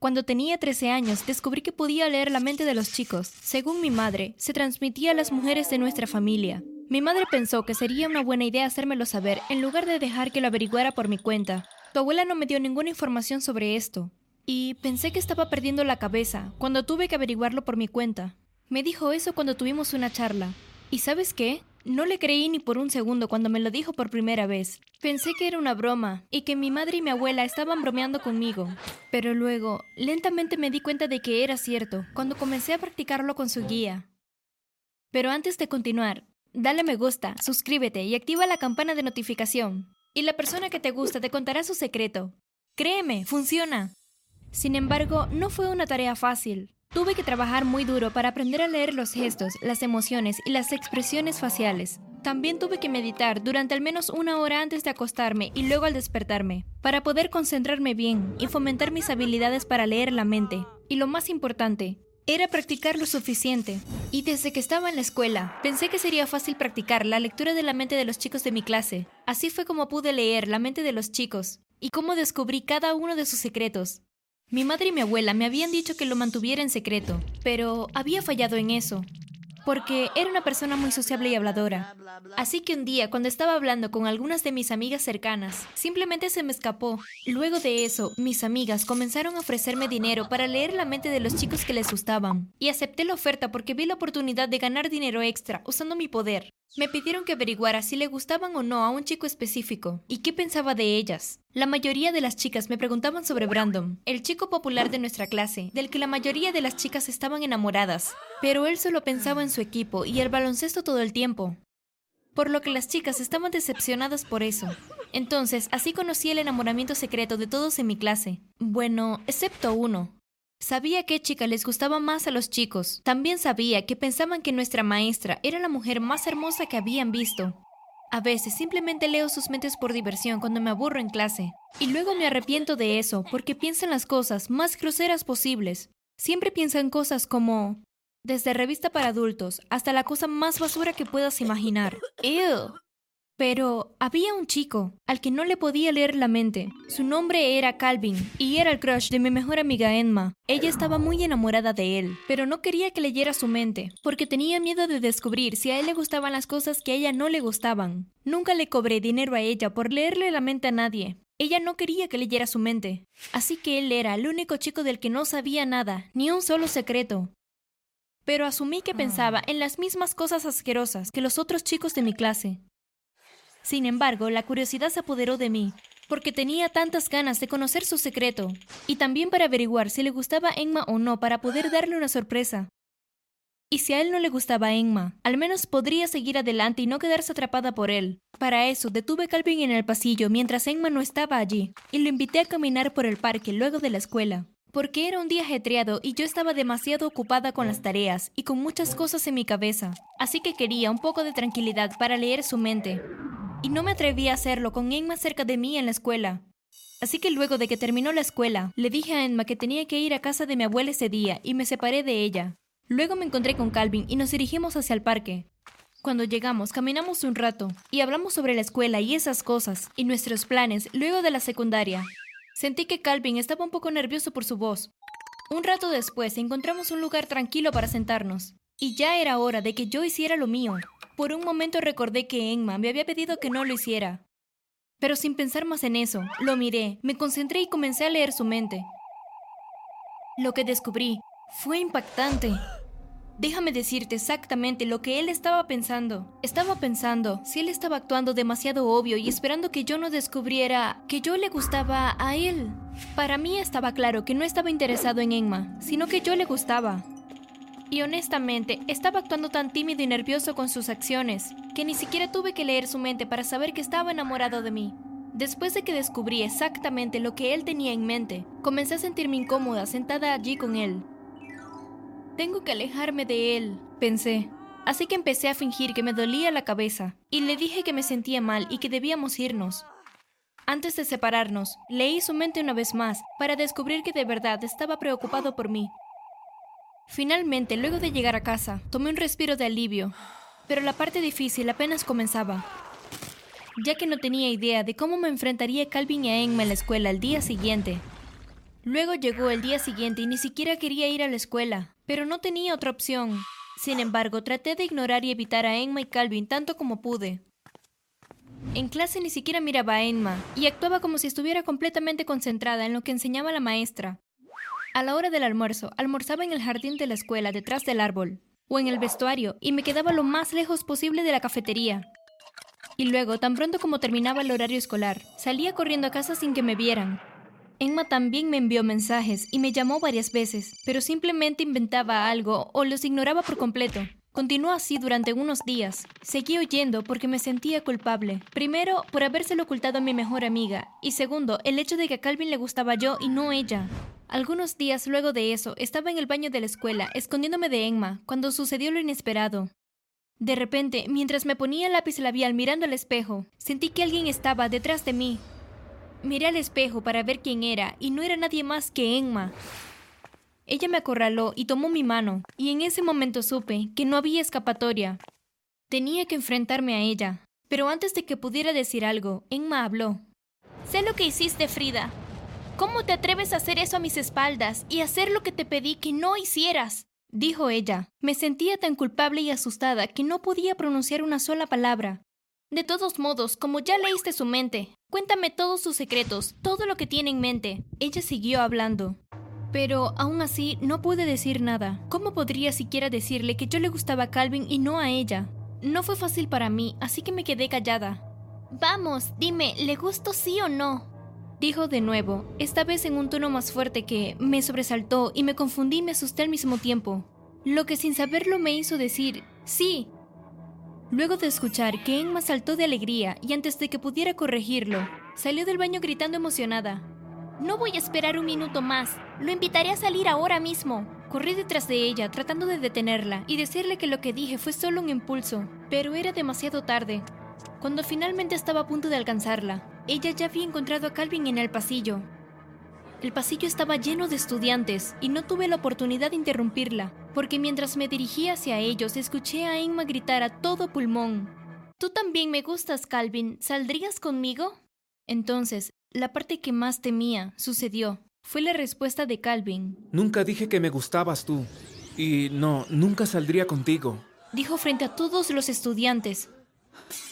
Cuando tenía 13 años, descubrí que podía leer la mente de los chicos. Según mi madre, se transmitía a las mujeres de nuestra familia. Mi madre pensó que sería una buena idea hacérmelo saber en lugar de dejar que lo averiguara por mi cuenta. Tu abuela no me dio ninguna información sobre esto. Y pensé que estaba perdiendo la cabeza cuando tuve que averiguarlo por mi cuenta. Me dijo eso cuando tuvimos una charla. ¿Y sabes qué? No le creí ni por un segundo cuando me lo dijo por primera vez. Pensé que era una broma y que mi madre y mi abuela estaban bromeando conmigo. Pero luego, lentamente me di cuenta de que era cierto cuando comencé a practicarlo con su guía. Pero antes de continuar, dale me gusta, suscríbete y activa la campana de notificación. Y la persona que te gusta te contará su secreto. Créeme, funciona. Sin embargo, no fue una tarea fácil. Tuve que trabajar muy duro para aprender a leer los gestos, las emociones y las expresiones faciales. También tuve que meditar durante al menos una hora antes de acostarme y luego al despertarme, para poder concentrarme bien y fomentar mis habilidades para leer la mente. Y lo más importante, era practicar lo suficiente. Y desde que estaba en la escuela, pensé que sería fácil practicar la lectura de la mente de los chicos de mi clase. Así fue como pude leer la mente de los chicos y cómo descubrí cada uno de sus secretos. Mi madre y mi abuela me habían dicho que lo mantuviera en secreto, pero había fallado en eso, porque era una persona muy sociable y habladora. Así que un día, cuando estaba hablando con algunas de mis amigas cercanas, simplemente se me escapó. Luego de eso, mis amigas comenzaron a ofrecerme dinero para leer la mente de los chicos que les gustaban, y acepté la oferta porque vi la oportunidad de ganar dinero extra usando mi poder. Me pidieron que averiguara si le gustaban o no a un chico específico y qué pensaba de ellas. La mayoría de las chicas me preguntaban sobre Brandon, el chico popular de nuestra clase, del que la mayoría de las chicas estaban enamoradas, pero él solo pensaba en su equipo y el baloncesto todo el tiempo. Por lo que las chicas estaban decepcionadas por eso. Entonces, así conocí el enamoramiento secreto de todos en mi clase. Bueno, excepto uno, Sabía qué chica les gustaba más a los chicos. También sabía que pensaban que nuestra maestra era la mujer más hermosa que habían visto. A veces simplemente leo sus mentes por diversión cuando me aburro en clase. Y luego me arrepiento de eso porque piensan las cosas más groseras posibles. Siempre piensan cosas como... Desde revista para adultos hasta la cosa más basura que puedas imaginar. ¡Ew! Pero había un chico al que no le podía leer la mente. Su nombre era Calvin y era el crush de mi mejor amiga Emma. Ella estaba muy enamorada de él, pero no quería que leyera su mente, porque tenía miedo de descubrir si a él le gustaban las cosas que a ella no le gustaban. Nunca le cobré dinero a ella por leerle la mente a nadie. Ella no quería que leyera su mente. Así que él era el único chico del que no sabía nada, ni un solo secreto. Pero asumí que pensaba en las mismas cosas asquerosas que los otros chicos de mi clase. Sin embargo, la curiosidad se apoderó de mí, porque tenía tantas ganas de conocer su secreto, y también para averiguar si le gustaba a Emma o no para poder darle una sorpresa. Y si a él no le gustaba a Emma, al menos podría seguir adelante y no quedarse atrapada por él. Para eso, detuve a Calvin en el pasillo mientras Emma no estaba allí, y lo invité a caminar por el parque luego de la escuela. Porque era un día ajetreado y yo estaba demasiado ocupada con las tareas y con muchas cosas en mi cabeza, así que quería un poco de tranquilidad para leer su mente y no me atreví a hacerlo con Emma cerca de mí en la escuela. Así que luego de que terminó la escuela, le dije a Emma que tenía que ir a casa de mi abuela ese día y me separé de ella. Luego me encontré con Calvin y nos dirigimos hacia el parque. Cuando llegamos, caminamos un rato y hablamos sobre la escuela y esas cosas y nuestros planes luego de la secundaria. Sentí que Calvin estaba un poco nervioso por su voz. Un rato después encontramos un lugar tranquilo para sentarnos. Y ya era hora de que yo hiciera lo mío. Por un momento recordé que Emma me había pedido que no lo hiciera. Pero sin pensar más en eso, lo miré, me concentré y comencé a leer su mente. Lo que descubrí fue impactante. Déjame decirte exactamente lo que él estaba pensando. Estaba pensando si él estaba actuando demasiado obvio y esperando que yo no descubriera que yo le gustaba a él. Para mí estaba claro que no estaba interesado en Emma, sino que yo le gustaba. Y honestamente, estaba actuando tan tímido y nervioso con sus acciones, que ni siquiera tuve que leer su mente para saber que estaba enamorado de mí. Después de que descubrí exactamente lo que él tenía en mente, comencé a sentirme incómoda sentada allí con él. Tengo que alejarme de él, pensé. Así que empecé a fingir que me dolía la cabeza, y le dije que me sentía mal y que debíamos irnos. Antes de separarnos, leí su mente una vez más para descubrir que de verdad estaba preocupado por mí Finalmente, luego de llegar a casa, tomé un respiro de alivio, pero la parte difícil apenas comenzaba, ya que no tenía idea de cómo me enfrentaría Calvin y a Emma en la escuela el día siguiente. Luego llegó el día siguiente y ni siquiera quería ir a la escuela, pero no tenía otra opción. Sin embargo, traté de ignorar y evitar a Emma y Calvin tanto como pude. En clase ni siquiera miraba a Emma y actuaba como si estuviera completamente concentrada en lo que enseñaba la maestra. A la hora del almuerzo, almorzaba en el jardín de la escuela detrás del árbol, o en el vestuario, y me quedaba lo más lejos posible de la cafetería. Y luego, tan pronto como terminaba el horario escolar, salía corriendo a casa sin que me vieran. Emma también me envió mensajes y me llamó varias veces, pero simplemente inventaba algo o los ignoraba por completo. Continuó así durante unos días. Seguí oyendo porque me sentía culpable. Primero, por habérselo ocultado a mi mejor amiga, y segundo, el hecho de que a Calvin le gustaba yo y no ella. Algunos días luego de eso, estaba en el baño de la escuela, escondiéndome de Emma, cuando sucedió lo inesperado. De repente, mientras me ponía el lápiz labial mirando al espejo, sentí que alguien estaba detrás de mí. Miré al espejo para ver quién era y no era nadie más que Emma. Ella me acorraló y tomó mi mano, y en ese momento supe que no había escapatoria. Tenía que enfrentarme a ella. Pero antes de que pudiera decir algo, Emma habló. Sé lo que hiciste, Frida. ¿Cómo te atreves a hacer eso a mis espaldas y hacer lo que te pedí que no hicieras? Dijo ella. Me sentía tan culpable y asustada que no podía pronunciar una sola palabra. De todos modos, como ya leíste su mente, cuéntame todos sus secretos, todo lo que tiene en mente. Ella siguió hablando. Pero aún así no pude decir nada. ¿Cómo podría siquiera decirle que yo le gustaba a Calvin y no a ella? No fue fácil para mí, así que me quedé callada. Vamos, dime, ¿le gusto sí o no? Dijo de nuevo, esta vez en un tono más fuerte que me sobresaltó y me confundí y me asusté al mismo tiempo. Lo que sin saberlo me hizo decir, sí, Luego de escuchar que Emma saltó de alegría y antes de que pudiera corregirlo, salió del baño gritando emocionada. No voy a esperar un minuto más. Lo invitaré a salir ahora mismo. Corrí detrás de ella, tratando de detenerla y decirle que lo que dije fue solo un impulso, pero era demasiado tarde. Cuando finalmente estaba a punto de alcanzarla, ella ya había encontrado a Calvin en el pasillo. El pasillo estaba lleno de estudiantes y no tuve la oportunidad de interrumpirla, porque mientras me dirigía hacia ellos escuché a Emma gritar a todo pulmón. Tú también me gustas, Calvin. ¿Saldrías conmigo? Entonces, la parte que más temía sucedió. Fue la respuesta de Calvin. Nunca dije que me gustabas tú. Y no, nunca saldría contigo. Dijo frente a todos los estudiantes.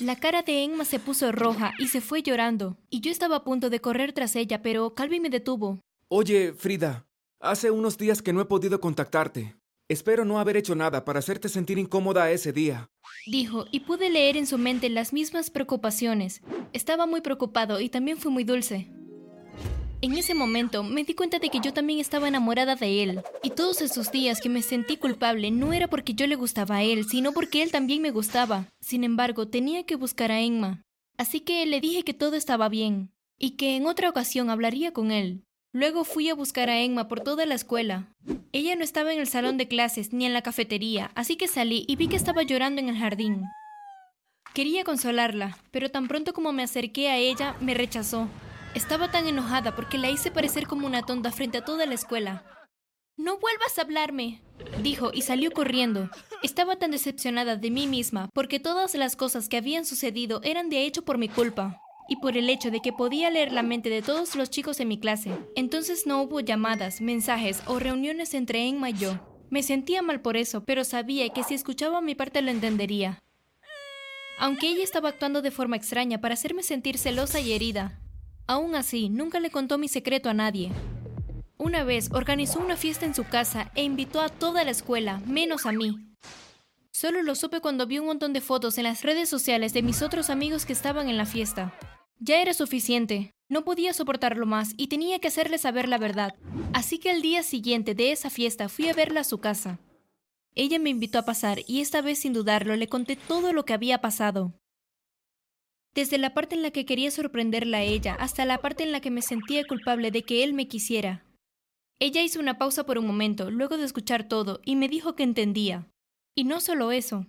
La cara de Emma se puso roja y se fue llorando, y yo estaba a punto de correr tras ella, pero Calvin me detuvo. Oye, Frida, hace unos días que no he podido contactarte. Espero no haber hecho nada para hacerte sentir incómoda ese día. Dijo, y pude leer en su mente las mismas preocupaciones. Estaba muy preocupado y también fue muy dulce. En ese momento me di cuenta de que yo también estaba enamorada de él. Y todos esos días que me sentí culpable no era porque yo le gustaba a él, sino porque él también me gustaba. Sin embargo, tenía que buscar a Emma. Así que le dije que todo estaba bien, y que en otra ocasión hablaría con él. Luego fui a buscar a Emma por toda la escuela. Ella no estaba en el salón de clases ni en la cafetería, así que salí y vi que estaba llorando en el jardín. Quería consolarla, pero tan pronto como me acerqué a ella, me rechazó. Estaba tan enojada porque la hice parecer como una tonta frente a toda la escuela. No vuelvas a hablarme, dijo y salió corriendo. Estaba tan decepcionada de mí misma porque todas las cosas que habían sucedido eran de hecho por mi culpa y por el hecho de que podía leer la mente de todos los chicos en mi clase. Entonces no hubo llamadas, mensajes o reuniones entre Emma y yo. Me sentía mal por eso, pero sabía que si escuchaba mi parte lo entendería. Aunque ella estaba actuando de forma extraña para hacerme sentir celosa y herida, Aún así, nunca le contó mi secreto a nadie. Una vez organizó una fiesta en su casa e invitó a toda la escuela, menos a mí. Solo lo supe cuando vi un montón de fotos en las redes sociales de mis otros amigos que estaban en la fiesta. Ya era suficiente, no podía soportarlo más y tenía que hacerle saber la verdad. Así que el día siguiente de esa fiesta fui a verla a su casa. Ella me invitó a pasar y esta vez sin dudarlo le conté todo lo que había pasado. Desde la parte en la que quería sorprenderla a ella hasta la parte en la que me sentía culpable de que él me quisiera. Ella hizo una pausa por un momento, luego de escuchar todo, y me dijo que entendía. Y no solo eso.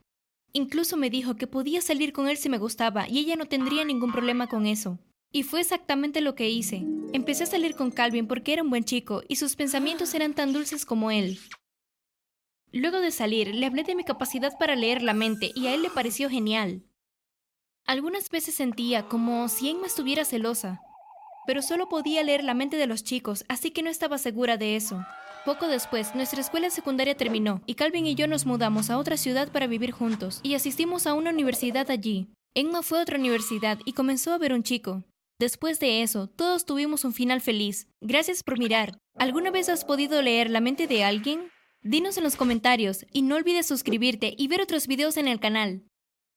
Incluso me dijo que podía salir con él si me gustaba y ella no tendría ningún problema con eso. Y fue exactamente lo que hice. Empecé a salir con Calvin porque era un buen chico y sus pensamientos eran tan dulces como él. Luego de salir, le hablé de mi capacidad para leer la mente y a él le pareció genial. Algunas veces sentía como si Emma estuviera celosa. pero solo podía leer la mente de los chicos, así que no estaba segura de eso. Poco después, nuestra escuela secundaria terminó y Calvin y yo nos mudamos a otra ciudad para vivir juntos y asistimos a una universidad allí. Emma fue a otra universidad y comenzó a ver un chico. Después de eso, todos tuvimos un final feliz. Gracias por mirar. ¿Alguna vez has podido leer la mente de alguien? Dinos en los comentarios y no olvides suscribirte y ver otros videos en el canal.